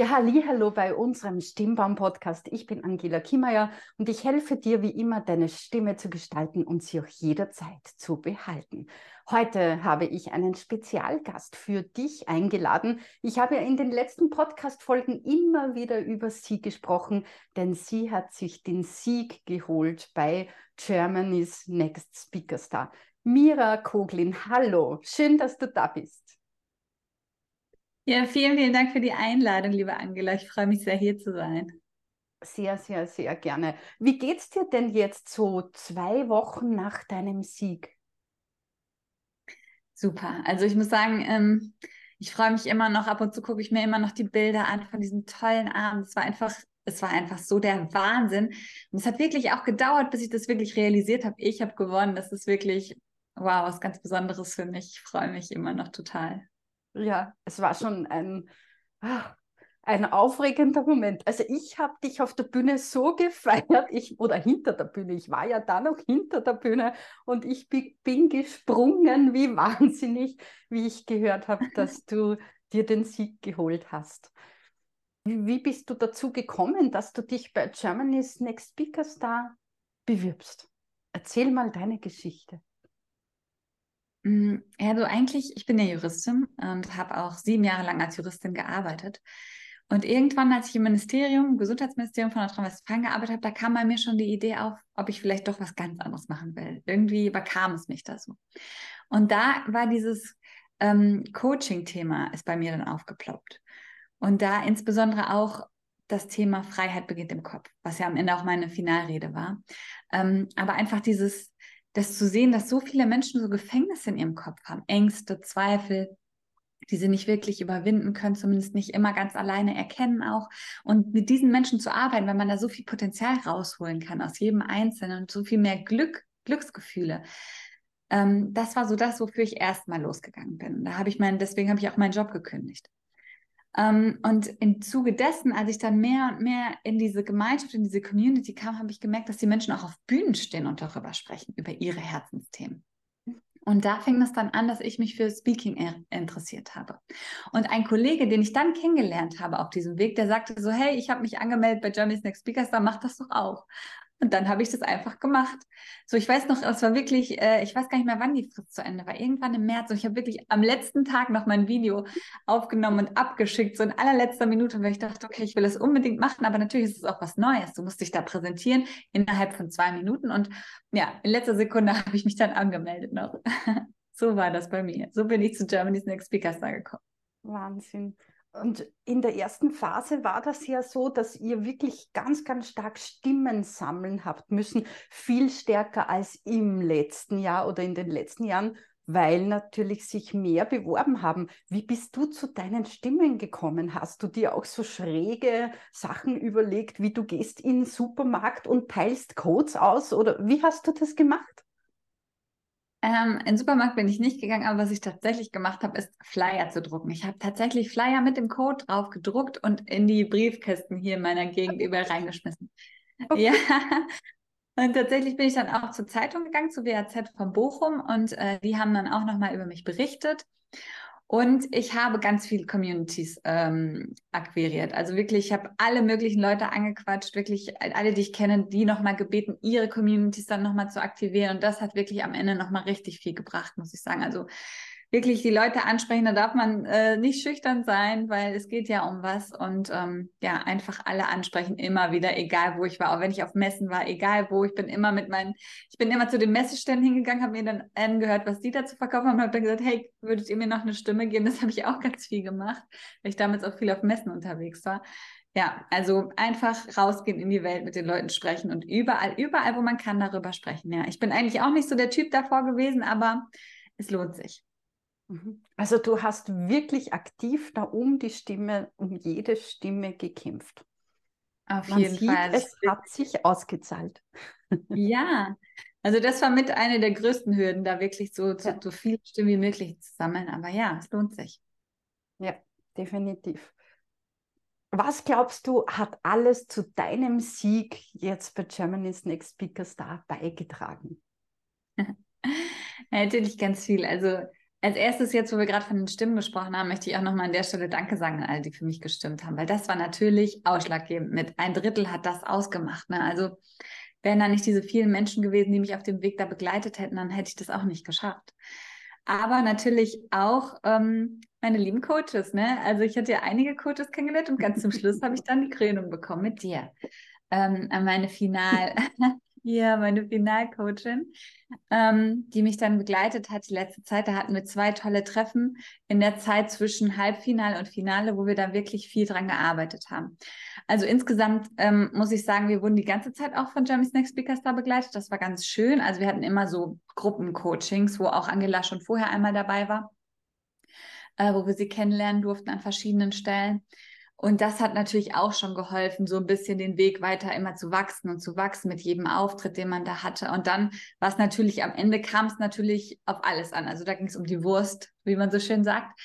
Ja, hallo bei unserem Stimmbaum-Podcast. Ich bin Angela Kimmeier und ich helfe dir wie immer, deine Stimme zu gestalten und sie auch jederzeit zu behalten. Heute habe ich einen Spezialgast für dich eingeladen. Ich habe ja in den letzten Podcast-Folgen immer wieder über sie gesprochen, denn sie hat sich den Sieg geholt bei Germany's Next Speaker Star. Mira Koglin, hallo, schön, dass du da bist. Ja, vielen, vielen Dank für die Einladung, liebe Angela. Ich freue mich sehr, hier zu sein. Sehr, sehr, sehr gerne. Wie geht's dir denn jetzt so zwei Wochen nach deinem Sieg? Super. Also ich muss sagen, ähm, ich freue mich immer noch, ab und zu gucke ich mir immer noch die Bilder an von diesem tollen Abend. Es war einfach, es war einfach so der Wahnsinn. Und es hat wirklich auch gedauert, bis ich das wirklich realisiert habe. Ich habe gewonnen. Das ist wirklich, wow, was ganz Besonderes für mich. Ich freue mich immer noch total ja, es war schon ein, ah, ein aufregender Moment. Also ich habe dich auf der Bühne so gefeiert, ich, oder hinter der Bühne, ich war ja da noch hinter der Bühne und ich bin gesprungen wie wahnsinnig, wie ich gehört habe, dass du dir den Sieg geholt hast. Wie bist du dazu gekommen, dass du dich bei Germany's Next Speaker Star bewirbst? Erzähl mal deine Geschichte. Mm, ja, so eigentlich, ich bin ja Juristin und habe auch sieben Jahre lang als Juristin gearbeitet. Und irgendwann, als ich im Ministerium, im Gesundheitsministerium von Nordrhein-Westfalen gearbeitet habe, da kam bei mir schon die Idee auf, ob ich vielleicht doch was ganz anderes machen will. Irgendwie überkam es mich da so. Und da war dieses ähm, Coaching-Thema ist bei mir dann aufgeploppt. Und da insbesondere auch das Thema Freiheit beginnt im Kopf, was ja am Ende auch meine Finalrede war. Ähm, aber einfach dieses das zu sehen, dass so viele Menschen so Gefängnisse in ihrem Kopf haben, Ängste, Zweifel, die sie nicht wirklich überwinden können, zumindest nicht immer ganz alleine erkennen auch. Und mit diesen Menschen zu arbeiten, weil man da so viel Potenzial rausholen kann aus jedem Einzelnen und so viel mehr Glück, Glücksgefühle. Ähm, das war so das, wofür ich erstmal losgegangen bin. Da habe ich meinen, deswegen habe ich auch meinen Job gekündigt. Ähm, und im Zuge dessen, als ich dann mehr und mehr in diese Gemeinschaft, in diese Community kam, habe ich gemerkt, dass die Menschen auch auf Bühnen stehen und darüber sprechen, über ihre Herzensthemen. Und da fing es dann an, dass ich mich für Speaking interessiert habe. Und ein Kollege, den ich dann kennengelernt habe auf diesem Weg, der sagte so, hey, ich habe mich angemeldet bei Germany's Next Speakers, da mach das doch auch. Und dann habe ich das einfach gemacht. So, ich weiß noch, es war wirklich, äh, ich weiß gar nicht mehr, wann die Frist zu Ende war. Irgendwann im März. Und ich habe wirklich am letzten Tag noch mein Video aufgenommen und abgeschickt, so in allerletzter Minute, weil ich dachte, okay, ich will das unbedingt machen, aber natürlich ist es auch was Neues. Du musst dich da präsentieren innerhalb von zwei Minuten. Und ja, in letzter Sekunde habe ich mich dann angemeldet noch. so war das bei mir. So bin ich zu Germany's Next Speaker Star gekommen. Wahnsinn. Und in der ersten Phase war das ja so, dass ihr wirklich ganz, ganz stark Stimmen sammeln habt müssen, viel stärker als im letzten Jahr oder in den letzten Jahren, weil natürlich sich mehr beworben haben. Wie bist du zu deinen Stimmen gekommen? Hast du dir auch so schräge Sachen überlegt, wie du gehst in den Supermarkt und teilst Codes aus oder wie hast du das gemacht? Ähm, in den Supermarkt bin ich nicht gegangen, aber was ich tatsächlich gemacht habe, ist Flyer zu drucken. Ich habe tatsächlich Flyer mit dem Code drauf gedruckt und in die Briefkästen hier in meiner Gegend überall reingeschmissen. Okay. Ja. Und tatsächlich bin ich dann auch zur Zeitung gegangen, zu WAZ von Bochum und äh, die haben dann auch nochmal über mich berichtet. Und ich habe ganz viele Communities ähm, akquiriert. Also wirklich, ich habe alle möglichen Leute angequatscht, wirklich alle, die ich kenne, die nochmal gebeten, ihre Communities dann nochmal zu aktivieren. Und das hat wirklich am Ende nochmal richtig viel gebracht, muss ich sagen. Also wirklich die Leute ansprechen. Da darf man äh, nicht schüchtern sein, weil es geht ja um was und ähm, ja, einfach alle ansprechen, immer wieder, egal wo ich war, auch wenn ich auf Messen war, egal wo, ich bin immer mit meinen, ich bin immer zu den Messeständen hingegangen, habe mir dann angehört, was die dazu verkaufen haben und habe dann gesagt, hey, würdet ihr mir noch eine Stimme geben? Das habe ich auch ganz viel gemacht, weil ich damals auch viel auf Messen unterwegs war. Ja, also einfach rausgehen in die Welt, mit den Leuten sprechen und überall, überall, wo man kann, darüber sprechen. Ja, ich bin eigentlich auch nicht so der Typ davor gewesen, aber es lohnt sich. Mhm. Also du hast wirklich aktiv da um die Stimme, um jede Stimme gekämpft. Auf Man jeden sieht, Fall. Es hat sich ausgezahlt. Ja, also das war mit einer der größten Hürden, da wirklich so, ja. so viele Stimmen wie möglich zu sammeln. Aber ja, es lohnt sich. Ja, definitiv. Was glaubst du, hat alles zu deinem Sieg jetzt bei Germany's Next Speaker Star beigetragen? Natürlich ganz viel. Also Als erstes, jetzt, wo wir gerade von den Stimmen gesprochen haben, möchte ich auch nochmal an der Stelle Danke sagen an alle, die für mich gestimmt haben, weil das war natürlich ausschlaggebend. Mit ein Drittel hat das ausgemacht. Ne? Also wären da nicht diese vielen Menschen gewesen, die mich auf dem Weg da begleitet hätten, dann hätte ich das auch nicht geschafft. Aber natürlich auch ähm, meine lieben Coaches. Ne? Also ich hatte ja einige Coaches kennengelernt und ganz zum Schluss habe ich dann die Krönung bekommen mit dir. Ähm, an meine Final, Ja, meine Finalcoachin, ähm, die mich dann begleitet hat die letzte Zeit. Da hatten wir zwei tolle Treffen in der Zeit zwischen Halbfinale und Finale, wo wir da wirklich viel dran gearbeitet haben. Also insgesamt ähm, muss ich sagen, wir wurden die ganze Zeit auch von Jeremy's Next Speakers da begleitet. Das war ganz schön. Also wir hatten immer so Gruppencoachings, wo auch Angela schon vorher einmal dabei war, äh, wo wir sie kennenlernen durften an verschiedenen Stellen. Und das hat natürlich auch schon geholfen, so ein bisschen den Weg weiter immer zu wachsen und zu wachsen mit jedem Auftritt, den man da hatte. Und dann war es natürlich am Ende kam es natürlich auf alles an. Also da ging es um die Wurst, wie man so schön sagt.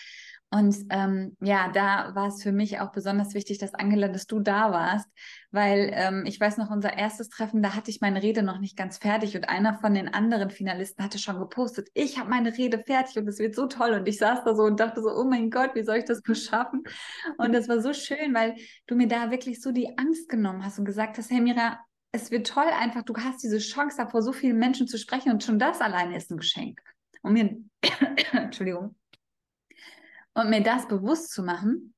Und ähm, ja, da war es für mich auch besonders wichtig, dass Angela, dass du da warst, weil ähm, ich weiß noch, unser erstes Treffen, da hatte ich meine Rede noch nicht ganz fertig und einer von den anderen Finalisten hatte schon gepostet, ich habe meine Rede fertig und es wird so toll. Und ich saß da so und dachte so, oh mein Gott, wie soll ich das beschaffen? Und das war so schön, weil du mir da wirklich so die Angst genommen hast und gesagt hast, hey Mira, es wird toll einfach, du hast diese Chance, da vor so vielen Menschen zu sprechen und schon das alleine ist ein Geschenk. Und mir, Entschuldigung, und mir das bewusst zu machen,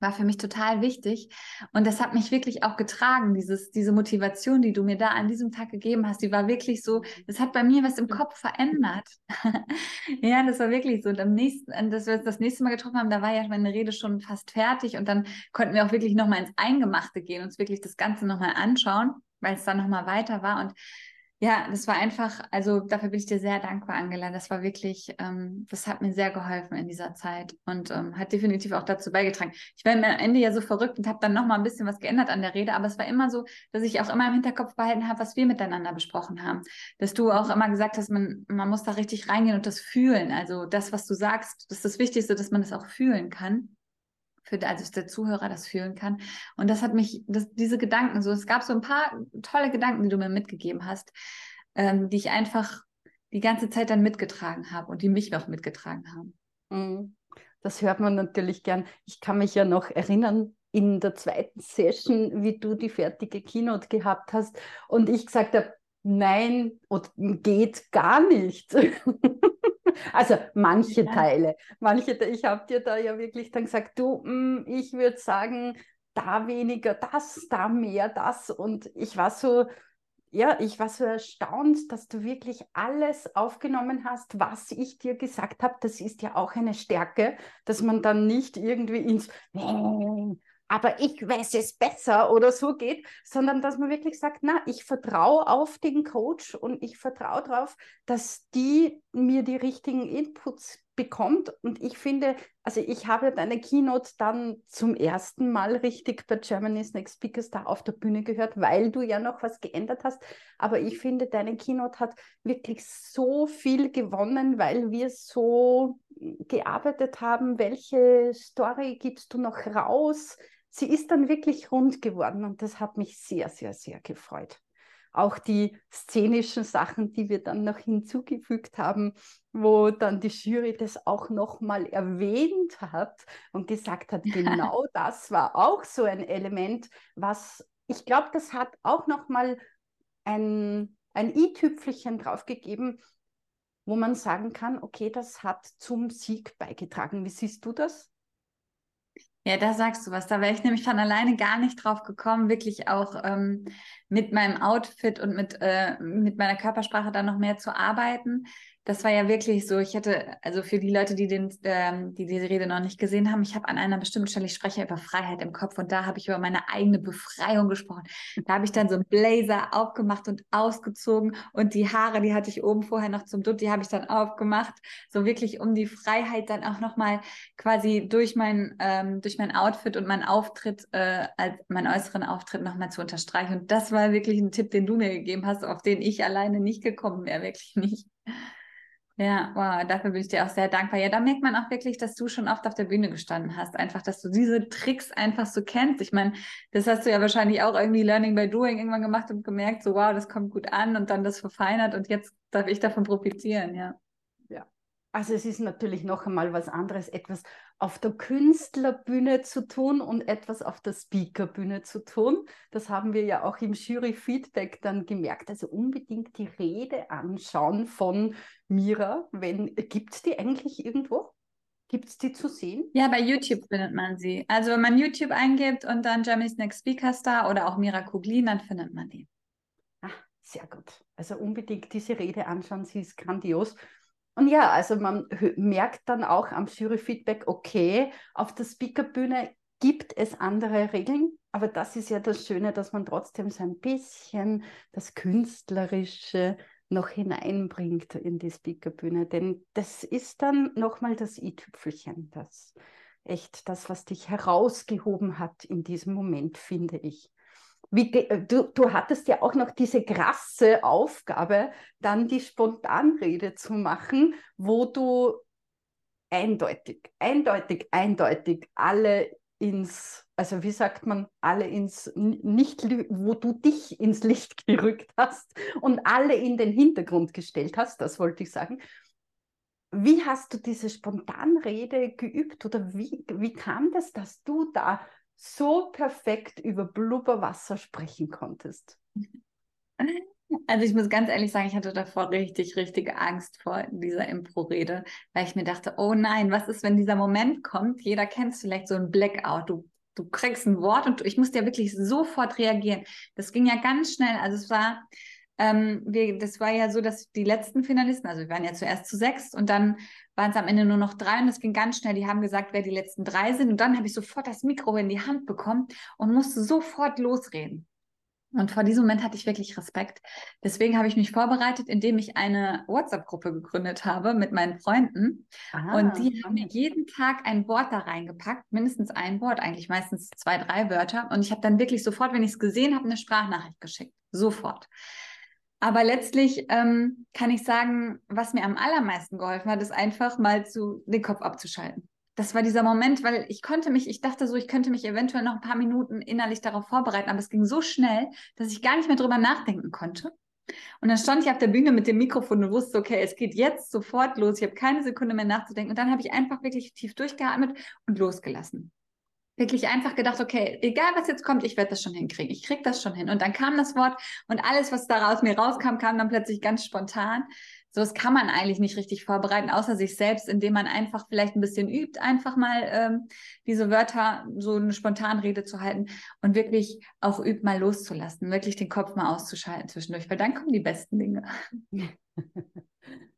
war für mich total wichtig. Und das hat mich wirklich auch getragen, dieses, diese Motivation, die du mir da an diesem Tag gegeben hast, die war wirklich so, das hat bei mir was im Kopf verändert. ja, das war wirklich so. Und am nächsten, dass wir das nächste Mal getroffen haben, da war ja meine Rede schon fast fertig und dann konnten wir auch wirklich nochmal ins Eingemachte gehen, uns wirklich das Ganze nochmal anschauen, weil es dann nochmal weiter war. Und ja, das war einfach, also dafür bin ich dir sehr dankbar, Angela. Das war wirklich, ähm, das hat mir sehr geholfen in dieser Zeit und ähm, hat definitiv auch dazu beigetragen. Ich war am Ende ja so verrückt und habe dann nochmal ein bisschen was geändert an der Rede, aber es war immer so, dass ich auch immer im Hinterkopf behalten habe, was wir miteinander besprochen haben. Dass du auch immer gesagt hast, man, man muss da richtig reingehen und das fühlen. Also das, was du sagst, das ist das Wichtigste, dass man das auch fühlen kann für also dass der Zuhörer das fühlen kann. Und das hat mich, das, diese Gedanken, so es gab so ein paar tolle Gedanken, die du mir mitgegeben hast, ähm, die ich einfach die ganze Zeit dann mitgetragen habe und die mich auch mitgetragen haben. Mhm. Das hört man natürlich gern. Ich kann mich ja noch erinnern, in der zweiten Session, wie du die fertige Keynote gehabt hast und ich gesagt habe, nein, geht gar nicht. Also manche ja. Teile. Manche, ich habe dir da ja wirklich dann gesagt, du, mm, ich würde sagen, da weniger das, da mehr das. Und ich war so, ja, ich war so erstaunt, dass du wirklich alles aufgenommen hast, was ich dir gesagt habe. Das ist ja auch eine Stärke, dass man dann nicht irgendwie ins aber ich weiß es besser oder so geht, sondern dass man wirklich sagt, na, ich vertraue auf den Coach und ich vertraue darauf, dass die mir die richtigen Inputs bekommt. Und ich finde, also ich habe deine Keynote dann zum ersten Mal richtig bei Germany's Next Speakers da auf der Bühne gehört, weil du ja noch was geändert hast. Aber ich finde, deine Keynote hat wirklich so viel gewonnen, weil wir so gearbeitet haben. Welche Story gibst du noch raus? Sie ist dann wirklich rund geworden und das hat mich sehr, sehr, sehr gefreut. Auch die szenischen Sachen, die wir dann noch hinzugefügt haben, wo dann die Jury das auch nochmal erwähnt hat und gesagt hat, genau das war auch so ein Element, was ich glaube, das hat auch nochmal ein, ein i-Tüpfelchen draufgegeben, wo man sagen kann, okay, das hat zum Sieg beigetragen. Wie siehst du das? Ja, da sagst du was. Da wäre ich nämlich von alleine gar nicht drauf gekommen, wirklich auch ähm, mit meinem Outfit und mit, äh, mit meiner Körpersprache dann noch mehr zu arbeiten das war ja wirklich so, ich hätte, also für die Leute, die, den, ähm, die diese Rede noch nicht gesehen haben, ich habe an einer bestimmten Stelle, ich spreche über Freiheit im Kopf und da habe ich über meine eigene Befreiung gesprochen. Da habe ich dann so einen Blazer aufgemacht und ausgezogen und die Haare, die hatte ich oben vorher noch zum Dutt, die habe ich dann aufgemacht, so wirklich um die Freiheit dann auch nochmal quasi durch mein, ähm, durch mein Outfit und mein Auftritt, äh, als meinen äußeren Auftritt nochmal zu unterstreichen. Und das war wirklich ein Tipp, den du mir gegeben hast, auf den ich alleine nicht gekommen wäre, wirklich nicht. Ja, wow, dafür bin ich dir auch sehr dankbar. Ja, da merkt man auch wirklich, dass du schon oft auf der Bühne gestanden hast. Einfach, dass du diese Tricks einfach so kennst. Ich meine, das hast du ja wahrscheinlich auch irgendwie Learning by Doing irgendwann gemacht und gemerkt, so wow, das kommt gut an und dann das verfeinert und jetzt darf ich davon profitieren, ja. Ja, Also es ist natürlich noch einmal was anderes, etwas auf der Künstlerbühne zu tun und etwas auf der Speakerbühne zu tun. Das haben wir ja auch im Jury-Feedback dann gemerkt. Also unbedingt die Rede anschauen von Mira. Gibt es die eigentlich irgendwo? Gibt es die zu sehen? Ja, bei YouTube findet man sie. Also wenn man YouTube eingibt und dann Germany's Next Speaker Star oder auch Mira Kuglin, dann findet man die. Ah, sehr gut. Also unbedingt diese Rede anschauen, sie ist grandios. Und ja, also man merkt dann auch am Jury-Feedback, okay, auf der Speakerbühne gibt es andere Regeln, aber das ist ja das Schöne, dass man trotzdem so ein bisschen das Künstlerische noch hineinbringt in die Speakerbühne. Denn das ist dann nochmal das i-Tüpfelchen, das echt das, was dich herausgehoben hat in diesem Moment, finde ich. Wie, äh, du, du hattest ja auch noch diese krasse Aufgabe, dann die Spontanrede zu machen, wo du eindeutig, eindeutig, eindeutig alle ins, also wie sagt man, alle ins nicht, wo du dich ins Licht gerückt hast und alle in den Hintergrund gestellt hast, das wollte ich sagen. Wie hast du diese Spontanrede geübt oder wie, wie kam das, dass du da so perfekt über Blubberwasser sprechen konntest? Also ich muss ganz ehrlich sagen, ich hatte davor richtig, richtige Angst vor dieser Impro-Rede, weil ich mir dachte, oh nein, was ist, wenn dieser Moment kommt? Jeder kennt vielleicht so ein Blackout. Du, du kriegst ein Wort und ich musste ja wirklich sofort reagieren. Das ging ja ganz schnell. Also es war, ähm, wir, das war ja so, dass die letzten Finalisten, also wir waren ja zuerst zu sechs und dann waren es am Ende nur noch drei und es ging ganz schnell. Die haben gesagt, wer die letzten drei sind. Und dann habe ich sofort das Mikro in die Hand bekommen und musste sofort losreden. Und vor diesem Moment hatte ich wirklich Respekt. Deswegen habe ich mich vorbereitet, indem ich eine WhatsApp-Gruppe gegründet habe mit meinen Freunden. Ah, und die haben mir jeden Tag ein Wort da reingepackt, mindestens ein Wort, eigentlich meistens zwei, drei Wörter. Und ich habe dann wirklich sofort, wenn ich es gesehen habe, eine Sprachnachricht geschickt. Sofort. Aber letztlich ähm, kann ich sagen, was mir am allermeisten geholfen hat, ist einfach mal zu, den Kopf abzuschalten das war dieser Moment, weil ich konnte mich, ich dachte so, ich könnte mich eventuell noch ein paar Minuten innerlich darauf vorbereiten, aber es ging so schnell, dass ich gar nicht mehr drüber nachdenken konnte. Und dann stand ich auf der Bühne mit dem Mikrofon und wusste, okay, es geht jetzt sofort los. Ich habe keine Sekunde mehr nachzudenken. Und dann habe ich einfach wirklich tief durchgeatmet und losgelassen. Wirklich einfach gedacht, okay, egal was jetzt kommt, ich werde das schon hinkriegen. Ich kriege das schon hin. Und dann kam das Wort und alles, was daraus mir rauskam, kam dann plötzlich ganz spontan sowas kann man eigentlich nicht richtig vorbereiten, außer sich selbst, indem man einfach vielleicht ein bisschen übt, einfach mal ähm, diese Wörter, so eine Spontanrede zu halten und wirklich auch übt, mal loszulassen, wirklich den Kopf mal auszuschalten zwischendurch, weil dann kommen die besten Dinge.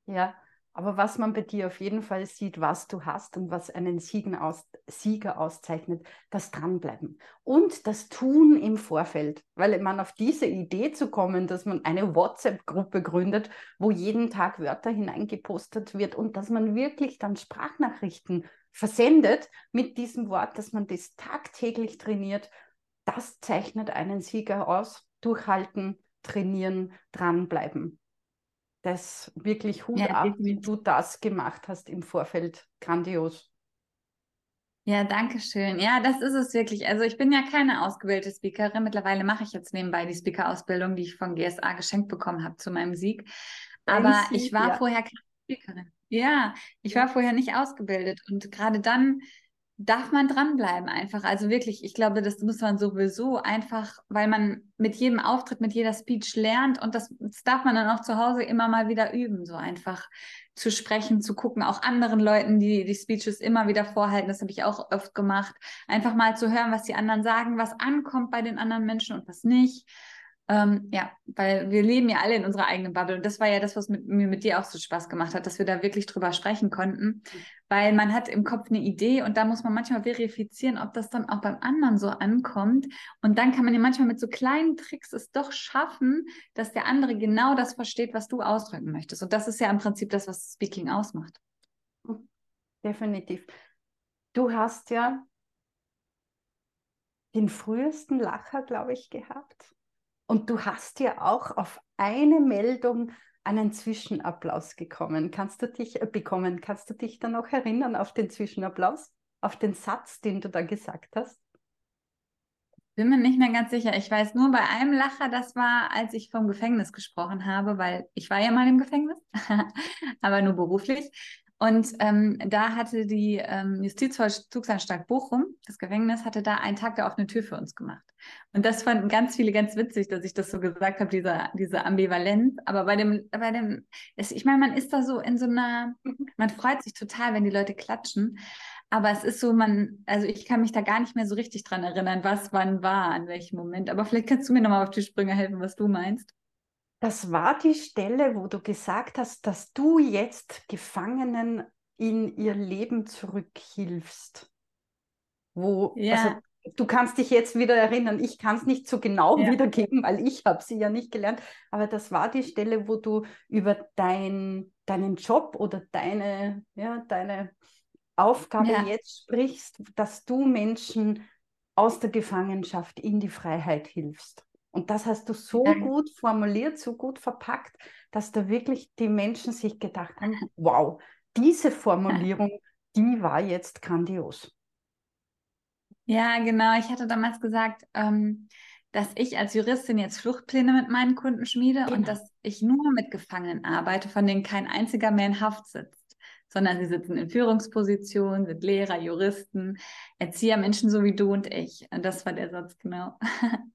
ja, aber was man bei dir auf jeden Fall sieht, was du hast und was einen aus, Sieger auszeichnet, das Dranbleiben und das Tun im Vorfeld. Weil man auf diese Idee zu kommen, dass man eine WhatsApp-Gruppe gründet, wo jeden Tag Wörter hineingepostet wird und dass man wirklich dann Sprachnachrichten versendet mit diesem Wort, dass man das tagtäglich trainiert, das zeichnet einen Sieger aus. Durchhalten, trainieren, dranbleiben das wirklich Hut ja, ab, wie du das gemacht hast im Vorfeld. Grandios. Ja, danke schön. Ja, das ist es wirklich. Also ich bin ja keine ausgebildete Speakerin. Mittlerweile mache ich jetzt nebenbei die Speaker-Ausbildung, die ich von GSA geschenkt bekommen habe zu meinem Sieg. Aber Sieg, ich war ja. vorher keine Speakerin. Ja, ich war vorher nicht ausgebildet. Und gerade dann darf man dranbleiben einfach. Also wirklich, ich glaube, das muss man sowieso einfach, weil man mit jedem Auftritt, mit jeder Speech lernt und das, das, darf man dann auch zu Hause immer mal wieder üben, so einfach zu sprechen, zu gucken, auch anderen Leuten, die die Speeches immer wieder vorhalten, das habe ich auch oft gemacht, einfach mal zu hören, was die anderen sagen, was ankommt bei den anderen Menschen und was nicht. Ähm, ja, weil wir leben ja alle in unserer eigenen Bubble. Und das war ja das, was mit, mir mit dir auch so Spaß gemacht hat, dass wir da wirklich drüber sprechen konnten. Weil man hat im Kopf eine Idee und da muss man manchmal verifizieren, ob das dann auch beim anderen so ankommt. Und dann kann man ja manchmal mit so kleinen Tricks es doch schaffen, dass der andere genau das versteht, was du ausdrücken möchtest. Und das ist ja im Prinzip das, was Speaking ausmacht. Definitiv. Du hast ja den frühesten Lacher, glaube ich, gehabt. Und du hast ja auch auf eine Meldung einen Zwischenapplaus gekommen. Kannst du dich äh, bekommen? Kannst du dich dann noch erinnern auf den Zwischenapplaus? Auf den Satz, den du da gesagt hast? Bin mir nicht mehr ganz sicher. Ich weiß nur bei einem Lacher, das war, als ich vom Gefängnis gesprochen habe, weil ich war ja mal im Gefängnis, aber nur beruflich. Und ähm, da hatte die ähm, Justizvollzugsanstalt Bochum, das Gefängnis, hatte da einen Tag der offenen Tür für uns gemacht. Und das fanden ganz viele ganz witzig, dass ich das so gesagt habe, diese, diese Ambivalenz. Aber bei dem, bei dem, ich meine, man ist da so in so einer, man freut sich total, wenn die Leute klatschen. Aber es ist so, man, also ich kann mich da gar nicht mehr so richtig dran erinnern, was wann war, an welchem Moment. Aber vielleicht kannst du mir nochmal auf die Sprünge helfen, was du meinst. Das war die Stelle, wo du gesagt hast, dass du jetzt Gefangenen in ihr Leben zurückhilfst. Wo, ja. also, du kannst dich jetzt wieder erinnern, ich kann es nicht so genau ja. wiedergeben, weil ich habe sie ja nicht gelernt, aber das war die Stelle, wo du über dein, deinen Job oder deine, ja, deine Aufgabe ja. jetzt sprichst, dass du Menschen aus der Gefangenschaft in die Freiheit hilfst. Und das hast du so ja. gut formuliert, so gut verpackt, dass da wirklich die Menschen sich gedacht haben, wow, diese Formulierung, die war jetzt grandios. Ja, genau. Ich hatte damals gesagt, ähm, dass ich als Juristin jetzt Fluchtpläne mit meinen Kunden schmiede genau. und dass ich nur mit Gefangenen arbeite, von denen kein einziger mehr in Haft sitzt, sondern sie sitzen in Führungspositionen, sind Lehrer, Juristen, Erzieher, Menschen so wie du und ich. Und das war der Satz, genau.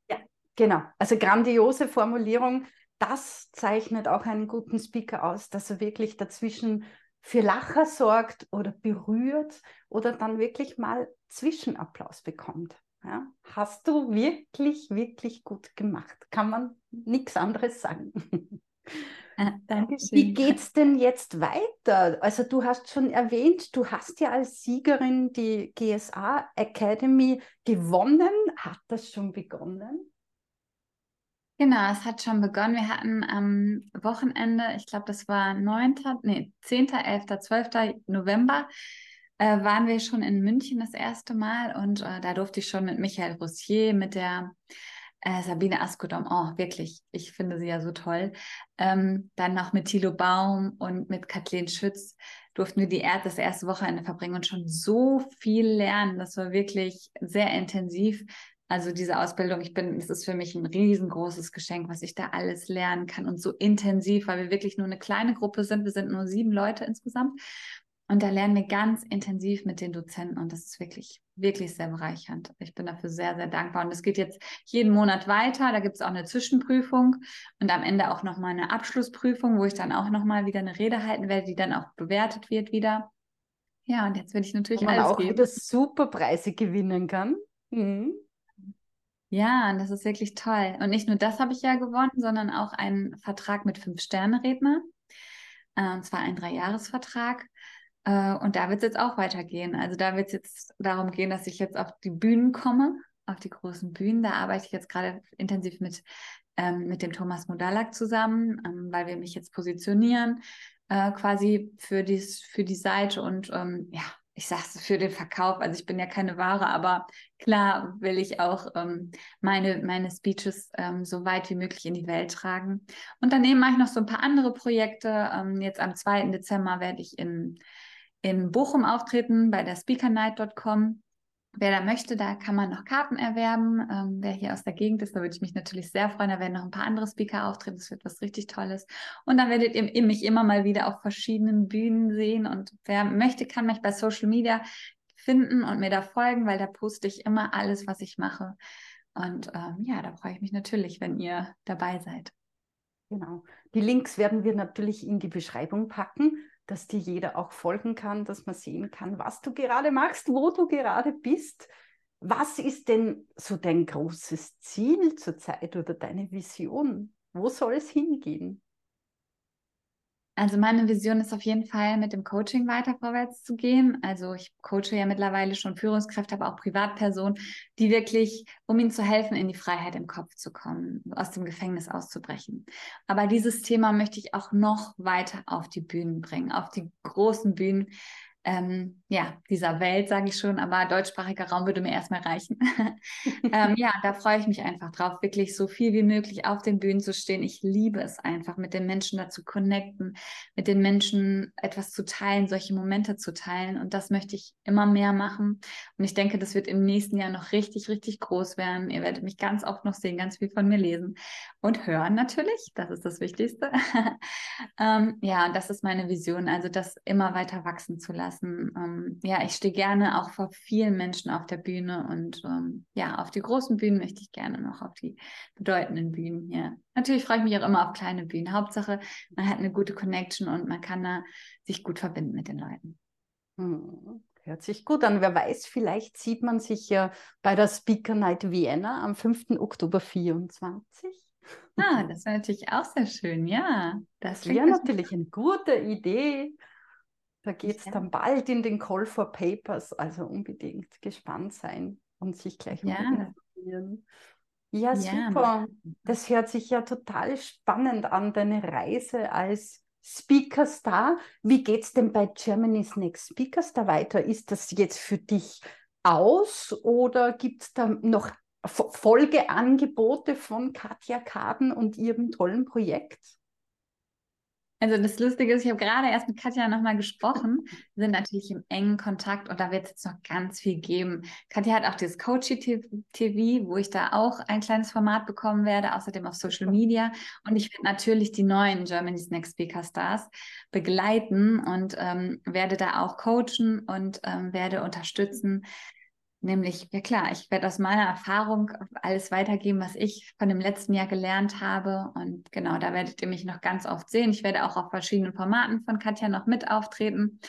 Ja, Genau, also grandiose Formulierung. Das zeichnet auch einen guten Speaker aus, dass er wirklich dazwischen für Lacher sorgt oder berührt oder dann wirklich mal Zwischenapplaus bekommt. Ja, hast du wirklich, wirklich gut gemacht. Kann man nichts anderes sagen. Ah, Dankeschön. Wie geht es denn jetzt weiter? Also du hast schon erwähnt, du hast ja als Siegerin die GSA Academy gewonnen. Hat das schon begonnen? Genau, es hat schon begonnen. Wir hatten am Wochenende, ich glaube, das war 9., nee, 10., 11., 12. November, äh, waren wir schon in München das erste Mal und äh, da durfte ich schon mit Michael Roussier, mit der äh, Sabine Askodom, oh, wirklich, ich finde sie ja so toll. Ähm, dann noch mit Thilo Baum und mit Kathleen Schütz durften wir die er das erste Wochenende verbringen und schon so viel lernen. Das war wirklich sehr intensiv. Also diese Ausbildung, ich bin, es ist für mich ein riesengroßes Geschenk, was ich da alles lernen kann und so intensiv, weil wir wirklich nur eine kleine Gruppe sind. Wir sind nur sieben Leute insgesamt. Und da lernen wir ganz intensiv mit den Dozenten und das ist wirklich, wirklich sehr bereichernd. Ich bin dafür sehr, sehr dankbar. Und es geht jetzt jeden Monat weiter. Da gibt es auch eine Zwischenprüfung und am Ende auch nochmal eine Abschlussprüfung, wo ich dann auch nochmal wieder eine Rede halten werde, die dann auch bewertet wird wieder. Ja, und jetzt will ich natürlich wo man alles auch geben. wieder super Preise gewinnen kann. Mhm. Ja, und das ist wirklich toll. Und nicht nur das habe ich ja gewonnen, sondern auch einen Vertrag mit Fünf-Sterne-Redner. Äh, und zwar ein Dreijahresvertrag. Äh, und da wird es jetzt auch weitergehen. Also da wird es jetzt darum gehen, dass ich jetzt auf die Bühnen komme, auf die großen Bühnen. Da arbeite ich jetzt gerade intensiv mit, ähm, mit dem Thomas Modalak zusammen, ähm, weil wir mich jetzt positionieren äh, quasi für, dies, für die Seite und ähm, ja, ich sage es für den Verkauf, also ich bin ja keine Ware, aber klar will ich auch ähm, meine, meine Speeches ähm, so weit wie möglich in die Welt tragen. Und daneben mache ich noch so ein paar andere Projekte. Ähm, jetzt am 2. Dezember werde ich in, in Bochum auftreten bei der speakernight.com. Wer da möchte, da kann man noch Karten erwerben. Ähm, wer hier aus der Gegend ist, da würde ich mich natürlich sehr freuen. Da werden noch ein paar andere Speaker auftreten. Das wird was richtig Tolles. Und dann werdet ihr mich immer mal wieder auf verschiedenen Bühnen sehen. Und wer möchte, kann mich bei Social Media finden und mir da folgen, weil da poste ich immer alles, was ich mache. Und ähm, ja, da freue ich mich natürlich, wenn ihr dabei seid. Genau. Die Links werden wir natürlich in die Beschreibung packen dass dir jeder auch folgen kann, dass man sehen kann, was du gerade machst, wo du gerade bist. Was ist denn so dein großes Ziel zurzeit oder deine Vision? Wo soll es hingehen? Also meine Vision ist auf jeden Fall, mit dem Coaching weiter vorwärts zu gehen. Also ich coache ja mittlerweile schon Führungskräfte, aber auch Privatpersonen, die wirklich, um ihnen zu helfen, in die Freiheit im Kopf zu kommen, aus dem Gefängnis auszubrechen. Aber dieses Thema möchte ich auch noch weiter auf die Bühnen bringen, auf die großen Bühnen, ähm, ja, dieser Welt, sage ich schon, aber deutschsprachiger Raum würde mir erstmal reichen. ähm, ja, da freue ich mich einfach drauf, wirklich so viel wie möglich auf den Bühnen zu stehen. Ich liebe es einfach, mit den Menschen dazu connecten, mit den Menschen etwas zu teilen, solche Momente zu teilen. Und das möchte ich immer mehr machen. Und ich denke, das wird im nächsten Jahr noch richtig, richtig groß werden. Ihr werdet mich ganz oft noch sehen, ganz viel von mir lesen und hören natürlich. Das ist das Wichtigste. ähm, ja, das ist meine Vision, also das immer weiter wachsen zu lassen lassen. Ähm, ja, ich stehe gerne auch vor vielen Menschen auf der Bühne und ähm, ja, auf die großen Bühnen möchte ich gerne noch, auf die bedeutenden Bühnen hier. Natürlich freue ich mich auch immer auf kleine Bühnen. Hauptsache, man hat eine gute Connection und man kann da sich gut verbinden mit den Leuten. Hm. Hört sich gut an. Wer weiß, vielleicht sieht man sich ja bei der Speaker Night Vienna am 5. Oktober 24. Ah, das wäre natürlich auch sehr schön, ja. Das, das wäre natürlich eine gute Idee. Da geht es ja. dann bald in den Call for Papers, also unbedingt gespannt sein und sich gleich ja. mal informieren. Ja, ja, super. Das hört sich ja total spannend an, deine Reise als Speaker Star. Wie geht es denn bei Germany's Next Speaker Star weiter? Ist das jetzt für dich aus oder gibt es da noch Folgeangebote von Katja Kaden und ihrem tollen Projekt? Also das Lustige ist, ich habe gerade erst mit Katja nochmal gesprochen. Wir sind natürlich im engen Kontakt und da wird es jetzt noch ganz viel geben. Katja hat auch dieses Coachy TV, wo ich da auch ein kleines Format bekommen werde, außerdem auf Social Media. Und ich werde natürlich die neuen Germany's Next Speaker Stars begleiten und ähm, werde da auch coachen und ähm, werde unterstützen, Nämlich, ja klar, ich werde aus meiner Erfahrung alles weitergeben, was ich von dem letzten Jahr gelernt habe. Und genau, da werdet ihr mich noch ganz oft sehen. Ich werde auch auf verschiedenen Formaten von Katja noch mit auftreten.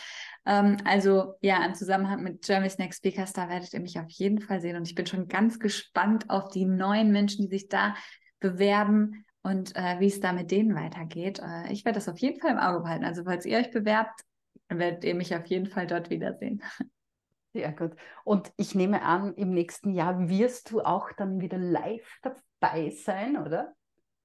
Ähm, also ja, im Zusammenhang mit Germany's Next Speakers, da werdet ihr mich auf jeden Fall sehen. Und ich bin schon ganz gespannt auf die neuen Menschen, die sich da bewerben und äh, wie es da mit denen weitergeht. Äh, ich werde das auf jeden Fall im Auge behalten. Also falls ihr euch bewerbt, werdet ihr mich auf jeden Fall dort wiedersehen. Sehr gut. Und ich nehme an, im nächsten Jahr wirst du auch dann wieder live dabei sein, oder?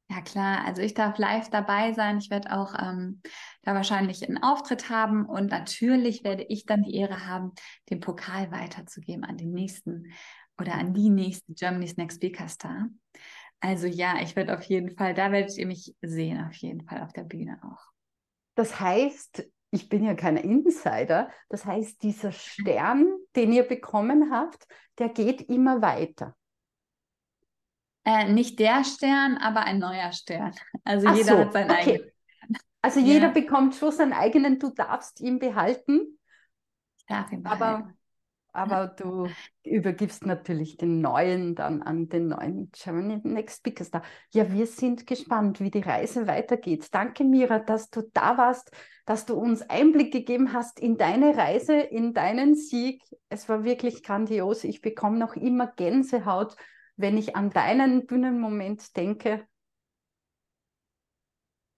Ja, klar. Also ich darf live dabei sein. Ich werde auch ähm, da wahrscheinlich einen Auftritt haben und natürlich werde ich dann die Ehre haben, den Pokal weiterzugeben an den nächsten oder an die nächsten Germany's Next Speaker Star. Also ja, ich werde auf jeden Fall, da werdet ihr mich sehen, auf jeden Fall auf der Bühne auch. Das heißt, ich bin ja kein Insider. Das heißt, dieser Stern, den ihr bekommen habt, der geht immer weiter. Äh, nicht der Stern, aber ein neuer Stern. Also Ach jeder so, hat seinen okay. eigenen. Also jeder ja. bekommt schon seinen eigenen, du darfst ihn behalten. Ich darf ihn behalten. Aber aber du übergibst natürlich den neuen dann an den neuen Germany Next Speaker Star. Ja, wir sind gespannt, wie die Reise weitergeht. Danke, Mira, dass du da warst, dass du uns Einblick gegeben hast in deine Reise, in deinen Sieg. Es war wirklich grandios. Ich bekomme noch immer Gänsehaut, wenn ich an deinen Bühnenmoment denke.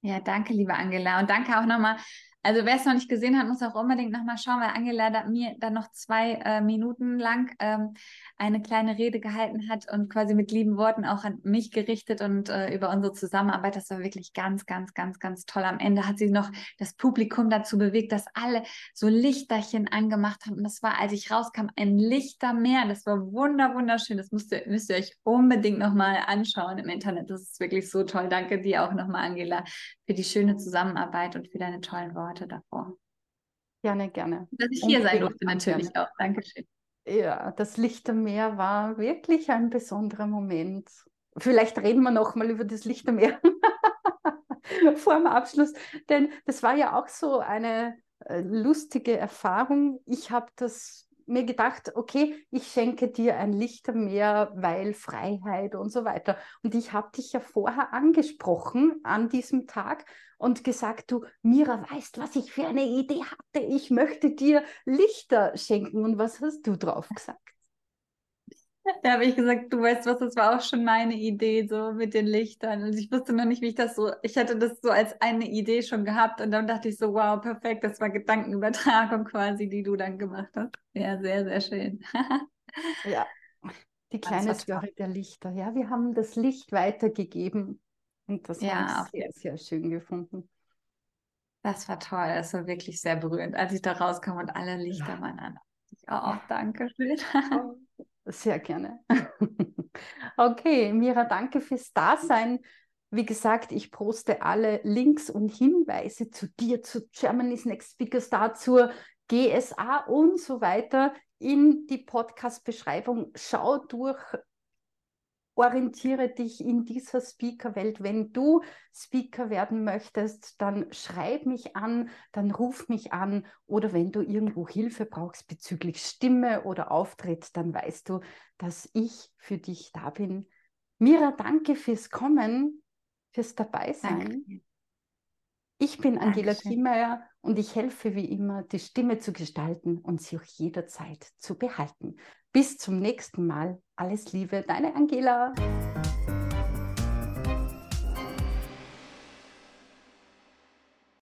Ja, danke, liebe Angela. Und danke auch nochmal also wer es noch nicht gesehen hat, muss auch unbedingt nochmal schauen, weil Angela da, mir dann noch zwei äh, Minuten lang ähm, eine kleine Rede gehalten hat und quasi mit lieben Worten auch an mich gerichtet und äh, über unsere Zusammenarbeit. Das war wirklich ganz, ganz, ganz, ganz toll. Am Ende hat sie noch das Publikum dazu bewegt, dass alle so Lichterchen angemacht haben. Und das war, als ich rauskam, ein Lichtermeer. Das war wunder, wunderschön. Das müsst ihr, müsst ihr euch unbedingt nochmal anschauen im Internet. Das ist wirklich so toll. Danke dir auch nochmal, Angela, für die schöne Zusammenarbeit und für deine tollen Worte. Worte davor. Gerne, gerne. Dass ich hier sein durfte, natürlich gerne. auch. Dankeschön. Ja, das Lichtermeer war wirklich ein besonderer Moment. Vielleicht reden wir noch mal über das Lichtermeer vor dem Abschluss, denn das war ja auch so eine äh, lustige Erfahrung. Ich habe das mir gedacht, okay, ich schenke dir ein Lichtermeer, weil Freiheit und so weiter. Und ich habe dich ja vorher angesprochen an diesem Tag und gesagt, du, Mira, weißt, was ich für eine Idee hatte? Ich möchte dir Lichter schenken. Und was hast du drauf gesagt? Da habe ich gesagt, du weißt was, das war auch schon meine Idee, so mit den Lichtern. Und ich wusste noch nicht, wie ich das so, ich hatte das so als eine Idee schon gehabt und dann dachte ich so, wow, perfekt, das war Gedankenübertragung quasi, die du dann gemacht hast. Ja, sehr, sehr schön. ja, die kleine Story der Lichter. Ja, wir haben das Licht weitergegeben und das ja, habe ich sehr, sehr schön gefunden. Das war toll, das war wirklich sehr berührend, als ich da rauskam und alle Lichter ja. waren an. Oh, danke schön. Sehr gerne. okay, Mira, danke fürs Dasein. Wie gesagt, ich poste alle Links und Hinweise zu dir, zu Germany's Next Speaker Star, zur GSA und so weiter in die Podcast-Beschreibung. Schau durch, orientiere dich in dieser Speaker-Welt. Wenn du Speaker werden möchtest, dann schreib mich an, dann ruf mich an oder wenn du irgendwo Hilfe brauchst bezüglich Stimme oder Auftritt, dann weißt du, dass ich für dich da bin. Mira, danke fürs Kommen, fürs Dabeisein. Danke. Ich bin Angela Kiemeyer und ich helfe wie immer, die Stimme zu gestalten und sie auch jederzeit zu behalten. Bis zum nächsten Mal. Alles Liebe, deine Angela.